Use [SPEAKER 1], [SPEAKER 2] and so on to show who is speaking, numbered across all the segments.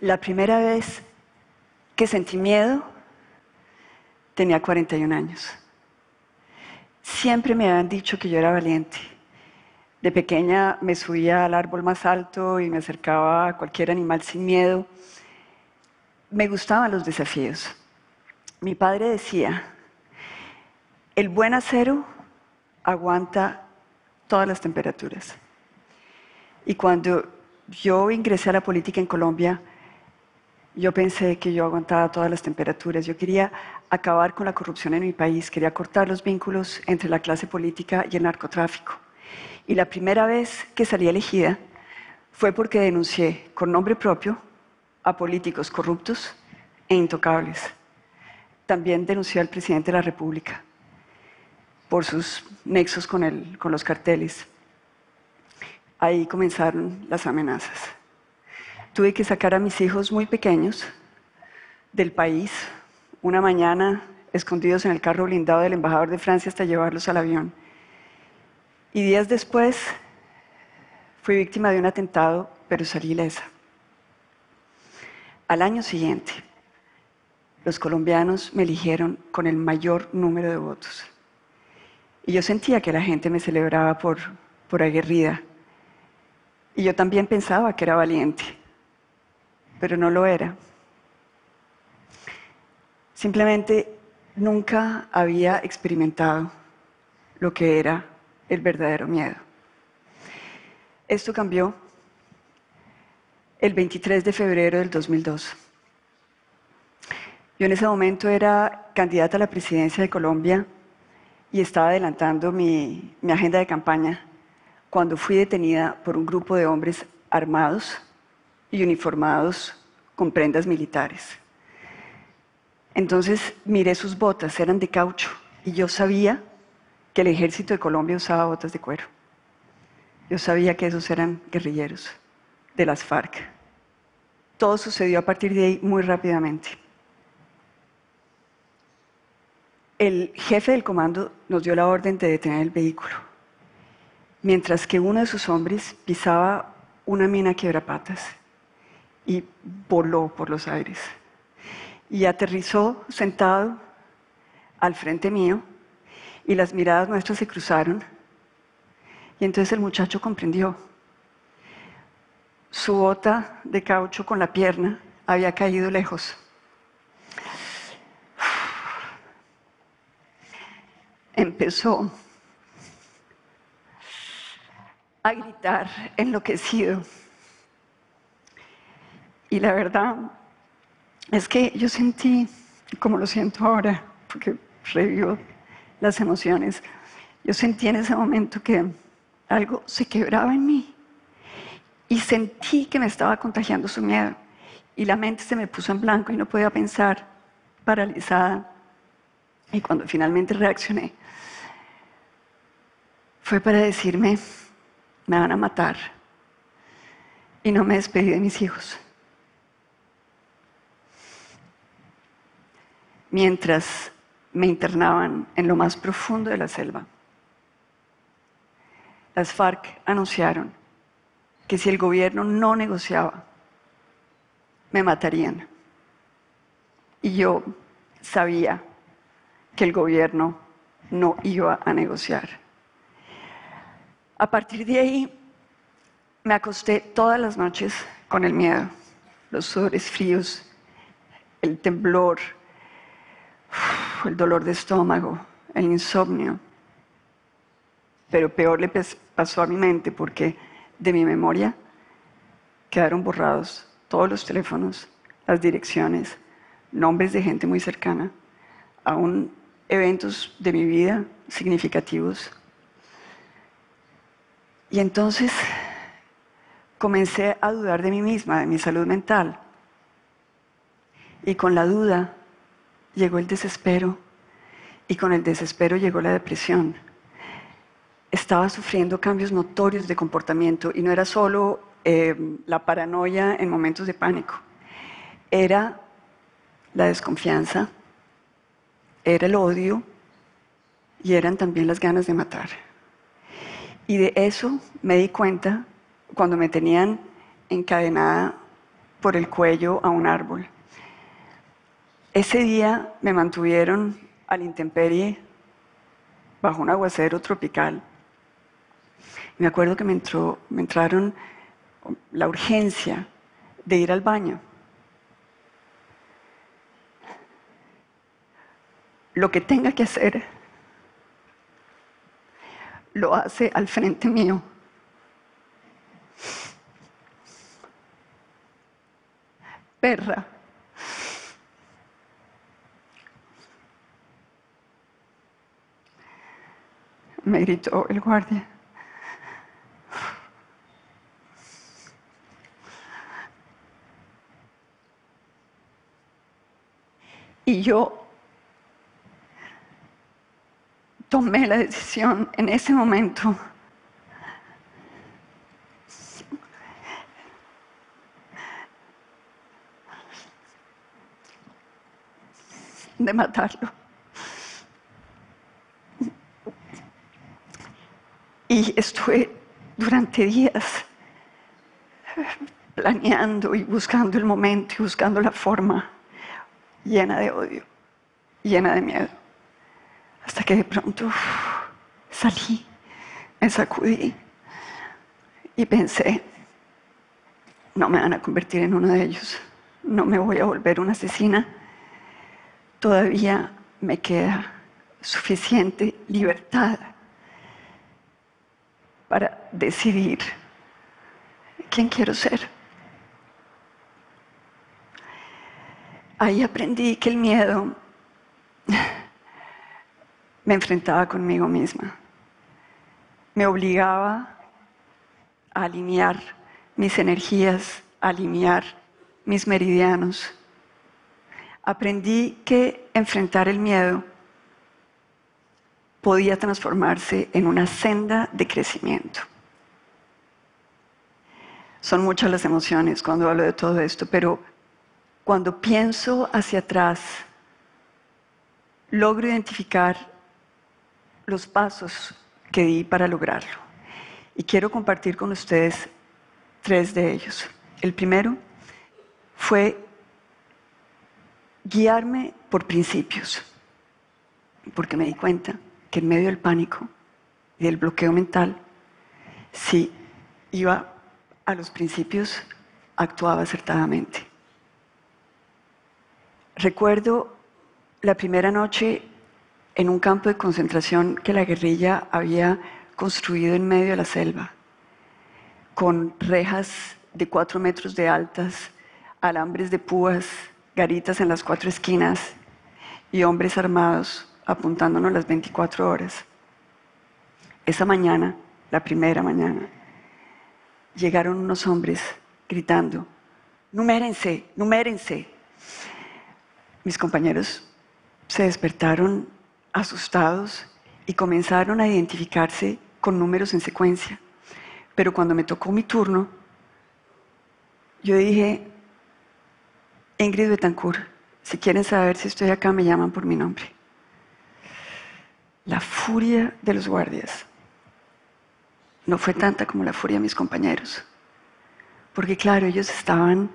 [SPEAKER 1] La primera vez que sentí miedo tenía 41 años. Siempre me habían dicho que yo era valiente. De pequeña me subía al árbol más alto y me acercaba a cualquier animal sin miedo. Me gustaban los desafíos. Mi padre decía, el buen acero aguanta todas las temperaturas. Y cuando yo ingresé a la política en Colombia, yo pensé que yo aguantaba todas las temperaturas. Yo quería acabar con la corrupción en mi país, quería cortar los vínculos entre la clase política y el narcotráfico. Y la primera vez que salí elegida fue porque denuncié con nombre propio a políticos corruptos e intocables. También denuncié al presidente de la República por sus nexos con, los carteles. Ahí comenzaron las amenazas. Tuve que sacar a mis hijos muy pequeños del país una mañana escondidos en el carro blindado del embajador de Francia hasta llevarlos al avión. Y días después fui víctima de un atentado, pero salí ilesa. Al año siguiente, los colombianos me eligieron con el mayor número de votos. Y yo sentía que la gente me celebraba por, por aguerrida. Y yo también pensaba que era valiente, pero no lo era. Simplemente nunca había experimentado lo que era el verdadero miedo. Esto cambió el 23 de febrero del 2002. Yo en ese momento era candidata a la presidencia de Colombia y estaba adelantando mi, mi, agenda de campaña cuando fui detenida por un grupo de hombres armados y uniformados con prendas militares. Entonces miré sus botas, eran de caucho, y yo sabía que el ejército de Colombia usaba botas de cuero. Yo sabía que esos eran guerrilleros de las FARC. Todo sucedió a partir de ahí muy rápidamente. El jefe del comando nos dio la orden de detener el vehículo, mientras que uno de sus hombres pisaba una mina quiebrapatas y voló por los aires. Y aterrizó sentado al frente mío y las miradas nuestras se cruzaron. Y entonces el muchacho comprendió. Su bota de caucho con la pierna había caído lejos. Empezó a gritar enloquecido. Y la verdad es que yo sentí, como lo siento ahora, porque revivo las emociones, yo sentí en ese momento que algo se quebraba en mí y sentí que me estaba contagiando su miedo y la mente se me puso en blanco y no podía pensar, paralizada. Y cuando finalmente reaccioné, fue para decirme, me van a matar. Y no me despedí de mis hijos. Mientras me internaban en lo más profundo de la selva. Las FARC anunciaron que si el gobierno no negociaba, me matarían. Y yo sabía que el gobierno no iba a negociar. A partir de ahí, me acosté todas las noches con el miedo, los sudores fríos, el temblor, el dolor de estómago, el insomnio. Pero peor le pasó a mi mente porque de mi memoria quedaron borrados todos los teléfonos, las direcciones, nombres de gente muy cercana, aún eventos de mi vida significativos. Y entonces comencé a dudar de mí misma, de mi salud mental. Y con la duda llegó el desespero y con el desespero llegó la depresión. Estaba sufriendo cambios notorios de comportamiento y no era solo eh, la paranoia en momentos de pánico, era la desconfianza, era el odio y eran también las ganas de matar. Y de eso me di cuenta cuando me tenían encadenada por el cuello a un árbol. Ese día me mantuvieron a la intemperie bajo un aguacero tropical. Me acuerdo que me, entró, me entraron la urgencia de ir al baño. Lo que tenga que hacer, lo hace al frente mío. Perra. Me gritó el guardia. Y yo tomé la decisión en ese momento de matarlo. Y estuve durante días planeando y buscando el momento y buscando la forma llena de odio, llena de miedo. Hasta que de pronto salí, me sacudí y pensé, no me van a convertir en uno de ellos, no me voy a volver una asesina todavía me queda suficiente libertad para decidir quién quiero ser. Ahí aprendí que el miedo me enfrentaba conmigo misma, me obligaba a alinear mis energías, a alinear mis meridianos aprendí que enfrentar el miedo podía transformarse en una senda de crecimiento. Son muchas las emociones cuando hablo de todo esto, pero cuando pienso hacia atrás, logro identificar los pasos que di para lograrlo. Y quiero compartir con ustedes tres de ellos. El primero fue guiarme por principios, porque me di cuenta que en medio del pánico y del bloqueo mental, si iba a los principios, actuaba acertadamente. Recuerdo la primera noche en un campo de concentración que la guerrilla había construido en medio de la selva, con rejas de cuatro metros de altas, alambres de púas, garitas en las cuatro esquinas y hombres armados apuntándonos las 24 horas. Esa mañana, la primera mañana, llegaron unos hombres gritando, numérense, numérense. Mis compañeros se despertaron asustados y comenzaron a identificarse con números en secuencia. Pero cuando me tocó mi turno, yo dije, Ingrid Betancourt, si quieren saber si estoy acá, me llaman por mi nombre. La furia de los guardias no fue tanta como la furia de mis compañeros. Porque claro, ellos estaban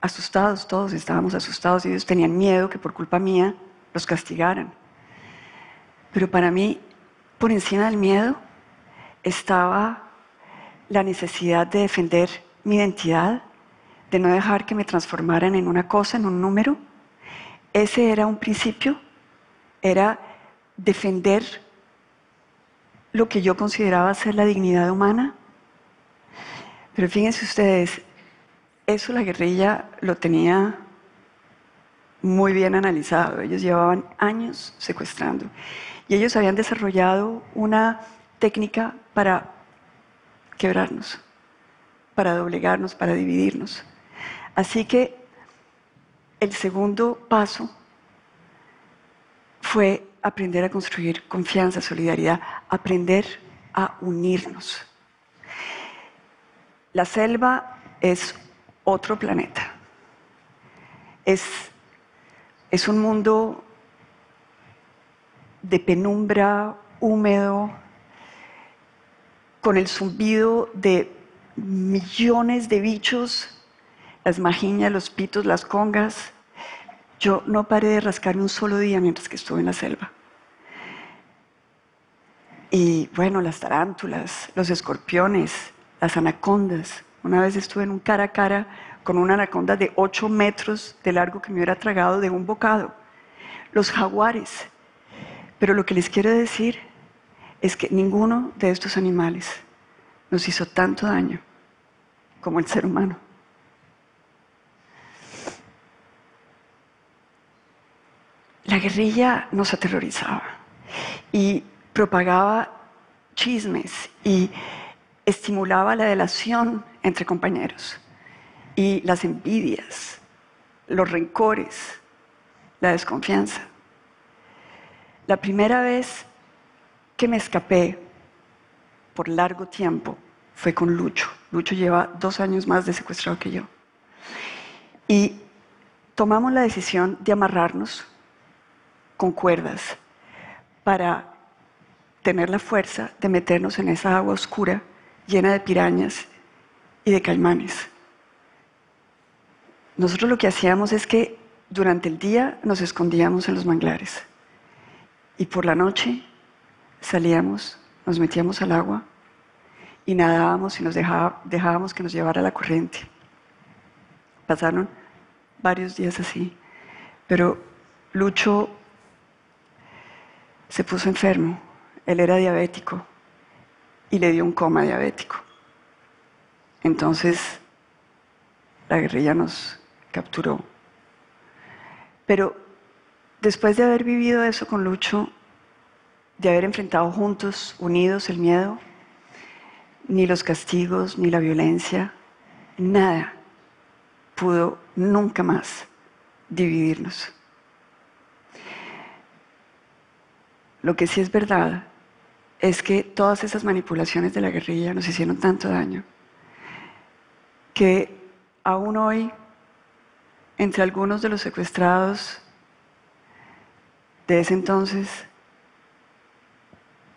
[SPEAKER 1] asustados, todos estábamos asustados y ellos tenían miedo que por culpa mía los castigaran. Pero para mí, por encima del miedo, estaba la necesidad de defender mi identidad de no dejar que me transformaran en una cosa, en un número. Ese era un principio, era defender lo que yo consideraba ser la dignidad humana. Pero fíjense ustedes, eso la guerrilla lo tenía muy bien analizado. Ellos llevaban años secuestrando y ellos habían desarrollado una técnica para quebrarnos, para doblegarnos, para dividirnos. Así que el segundo paso fue aprender a construir confianza, solidaridad, aprender a unirnos. La selva es otro planeta. Es, es un mundo de penumbra, húmedo, con el zumbido de millones de bichos las majiñas, los pitos, las congas. Yo no paré de rascarme un solo día mientras que estuve en la selva. Y bueno, las tarántulas, los escorpiones, las anacondas. Una vez estuve en un cara a cara con una anaconda de 8 metros de largo que me hubiera tragado de un bocado. Los jaguares. Pero lo que les quiero decir es que ninguno de estos animales nos hizo tanto daño como el ser humano. La guerrilla nos aterrorizaba y propagaba chismes y estimulaba la delación entre compañeros y las envidias, los rencores, la desconfianza. La primera vez que me escapé por largo tiempo fue con Lucho. Lucho lleva dos años más de secuestrado que yo. Y tomamos la decisión de amarrarnos con cuerdas para tener la fuerza de meternos en esa agua oscura llena de pirañas y de caimanes. Nosotros lo que hacíamos es que durante el día nos escondíamos en los manglares y por la noche salíamos, nos metíamos al agua y nadábamos y nos dejábamos que nos llevara la corriente. Pasaron varios días así, pero Lucho se puso enfermo, él era diabético y le dio un coma diabético. Entonces la guerrilla nos capturó. Pero después de haber vivido eso con Lucho, de haber enfrentado juntos, unidos, el miedo, ni los castigos, ni la violencia, nada pudo nunca más dividirnos. Lo que sí es verdad es que todas esas manipulaciones de la guerrilla nos hicieron tanto daño que aún hoy, entre algunos de los secuestrados de ese entonces,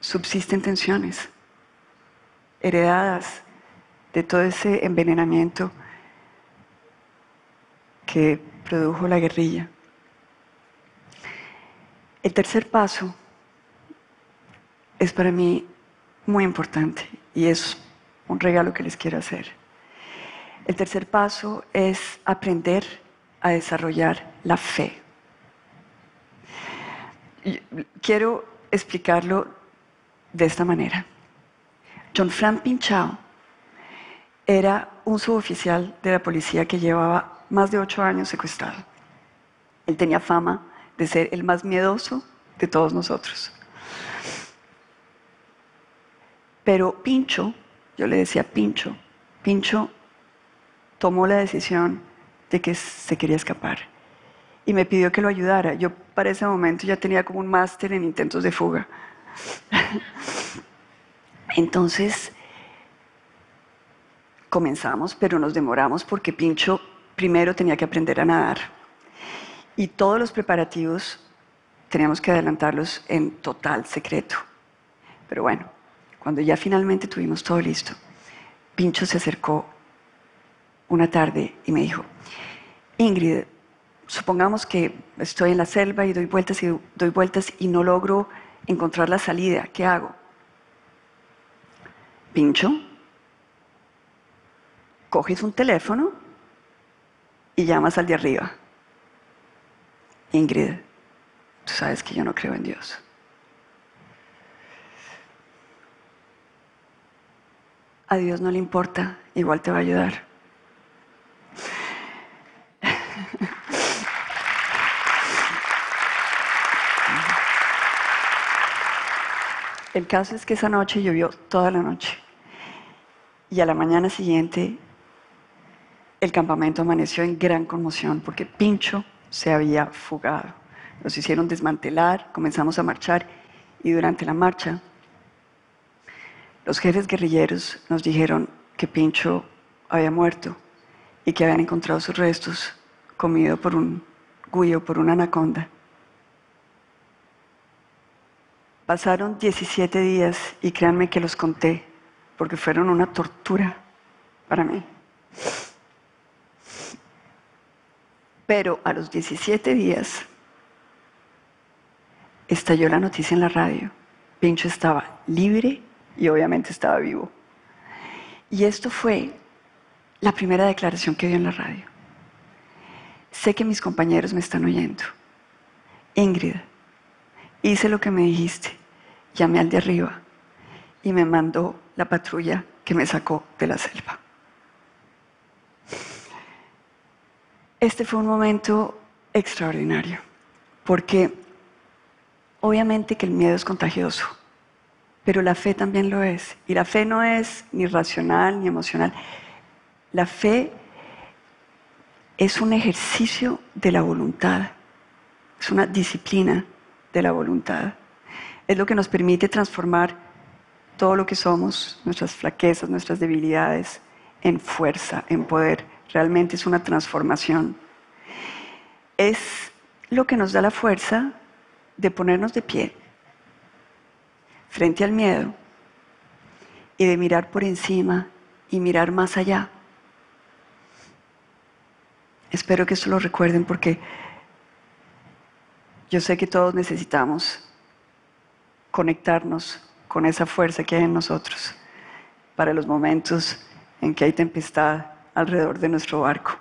[SPEAKER 1] subsisten tensiones heredadas de todo ese envenenamiento que produjo la guerrilla. El tercer paso es para mí muy importante y es un regalo que les quiero hacer. El tercer paso es aprender a desarrollar la fe. Quiero explicarlo de esta manera. John Frank Pinchao era un suboficial de la policía que llevaba más de ocho años secuestrado. Él tenía fama de ser el más miedoso de todos nosotros. Pero Pincho, yo le decía Pincho, Pincho tomó la decisión de que se quería escapar y me pidió que lo ayudara. Yo para ese momento ya tenía como un máster en intentos de fuga. Entonces comenzamos, pero nos demoramos porque Pincho primero tenía que aprender a nadar. Y todos los preparativos teníamos que adelantarlos en total secreto. Pero bueno, cuando ya finalmente tuvimos todo listo, Pincho se acercó una tarde y me dijo, Ingrid, supongamos que estoy en la selva y doy vueltas y doy vueltas y no logro encontrar la salida, ¿qué hago? Pincho, coges un teléfono y llamas al de arriba. Ingrid, tú sabes que yo no creo en Dios. A Dios no le importa, igual te va a ayudar. El caso es que esa noche llovió toda la noche y a la mañana siguiente el campamento amaneció en gran conmoción porque Pincho se había fugado. Nos hicieron desmantelar, comenzamos a marchar y durante la marcha los jefes guerrilleros nos dijeron que Pincho había muerto y que habían encontrado sus restos comido por un guyo, por una anaconda. Pasaron 17 días y créanme que los conté porque fueron una tortura para mí. Pero a los 17 días estalló la noticia en la radio. Pincho estaba libre y obviamente estaba vivo. Y esto fue la primera declaración que dio en la radio. Sé que mis compañeros me están oyendo. Ingrid, hice lo que me dijiste, llamé al de arriba y me mandó la patrulla que me sacó de la selva. Este fue un momento extraordinario, porque obviamente que el miedo es contagioso, pero la fe también lo es. Y la fe no es ni racional ni emocional. La fe es un ejercicio de la voluntad, es una disciplina de la voluntad. Es lo que nos permite transformar todo lo que somos, nuestras flaquezas, nuestras debilidades, en fuerza, en poder. Realmente es una transformación. Es lo que nos da la fuerza de ponernos de pie frente al miedo y de mirar por encima y mirar más allá. Espero que esto lo recuerden porque yo sé que todos necesitamos conectarnos con esa fuerza que hay en nosotros para los momentos en que hay tempestad alrededor de nuestro barco.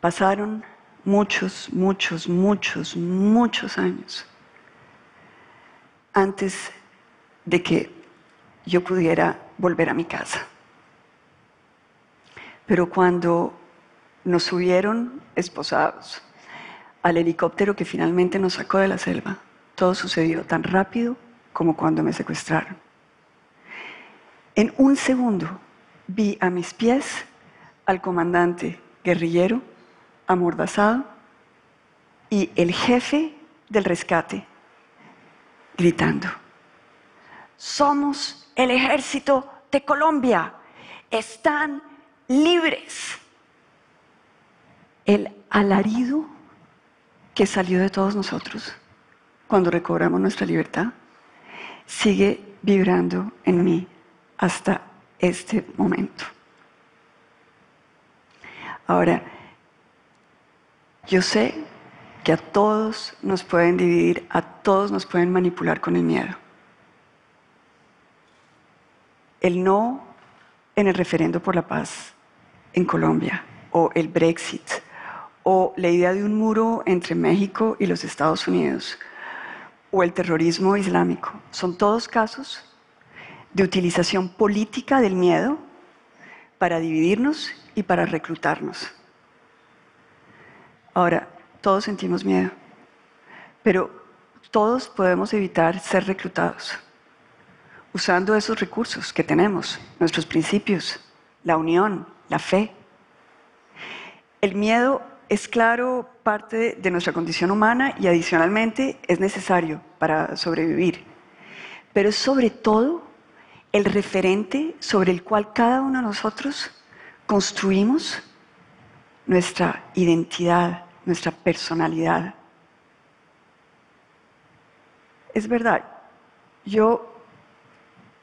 [SPEAKER 1] Pasaron muchos, muchos, muchos, muchos años antes de que yo pudiera volver a mi casa. Pero cuando nos subieron esposados al helicóptero que finalmente nos sacó de la selva, todo sucedió tan rápido como cuando me secuestraron. En un segundo vi a mis pies al comandante guerrillero amordazado y el jefe del rescate gritando, somos el ejército de Colombia, están libres. El alarido que salió de todos nosotros cuando recobramos nuestra libertad sigue vibrando en mí hasta este momento. Ahora, yo sé que a todos nos pueden dividir, a todos nos pueden manipular con el miedo. El no en el referendo por la paz en Colombia, o el Brexit, o la idea de un muro entre México y los Estados Unidos, o el terrorismo islámico, son todos casos de utilización política del miedo para dividirnos y para reclutarnos. Ahora, todos sentimos miedo, pero todos podemos evitar ser reclutados usando esos recursos que tenemos, nuestros principios, la unión, la fe. El miedo es claro parte de nuestra condición humana y adicionalmente es necesario para sobrevivir, pero es sobre todo el referente sobre el cual cada uno de nosotros construimos nuestra identidad, nuestra personalidad. Es verdad, yo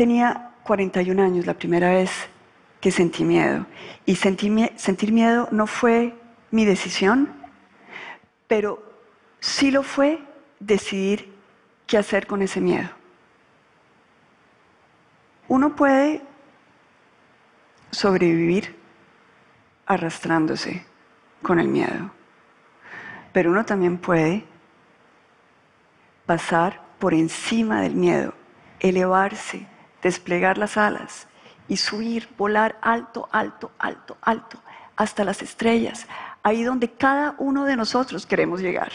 [SPEAKER 1] tenía 41 años la primera vez que sentí miedo y sentir miedo no fue mi decisión, pero sí lo fue decidir qué hacer con ese miedo. Uno puede sobrevivir arrastrándose con el miedo, pero uno también puede pasar por encima del miedo, elevarse, desplegar las alas y subir, volar alto, alto, alto, alto, hasta las estrellas, ahí donde cada uno de nosotros queremos llegar.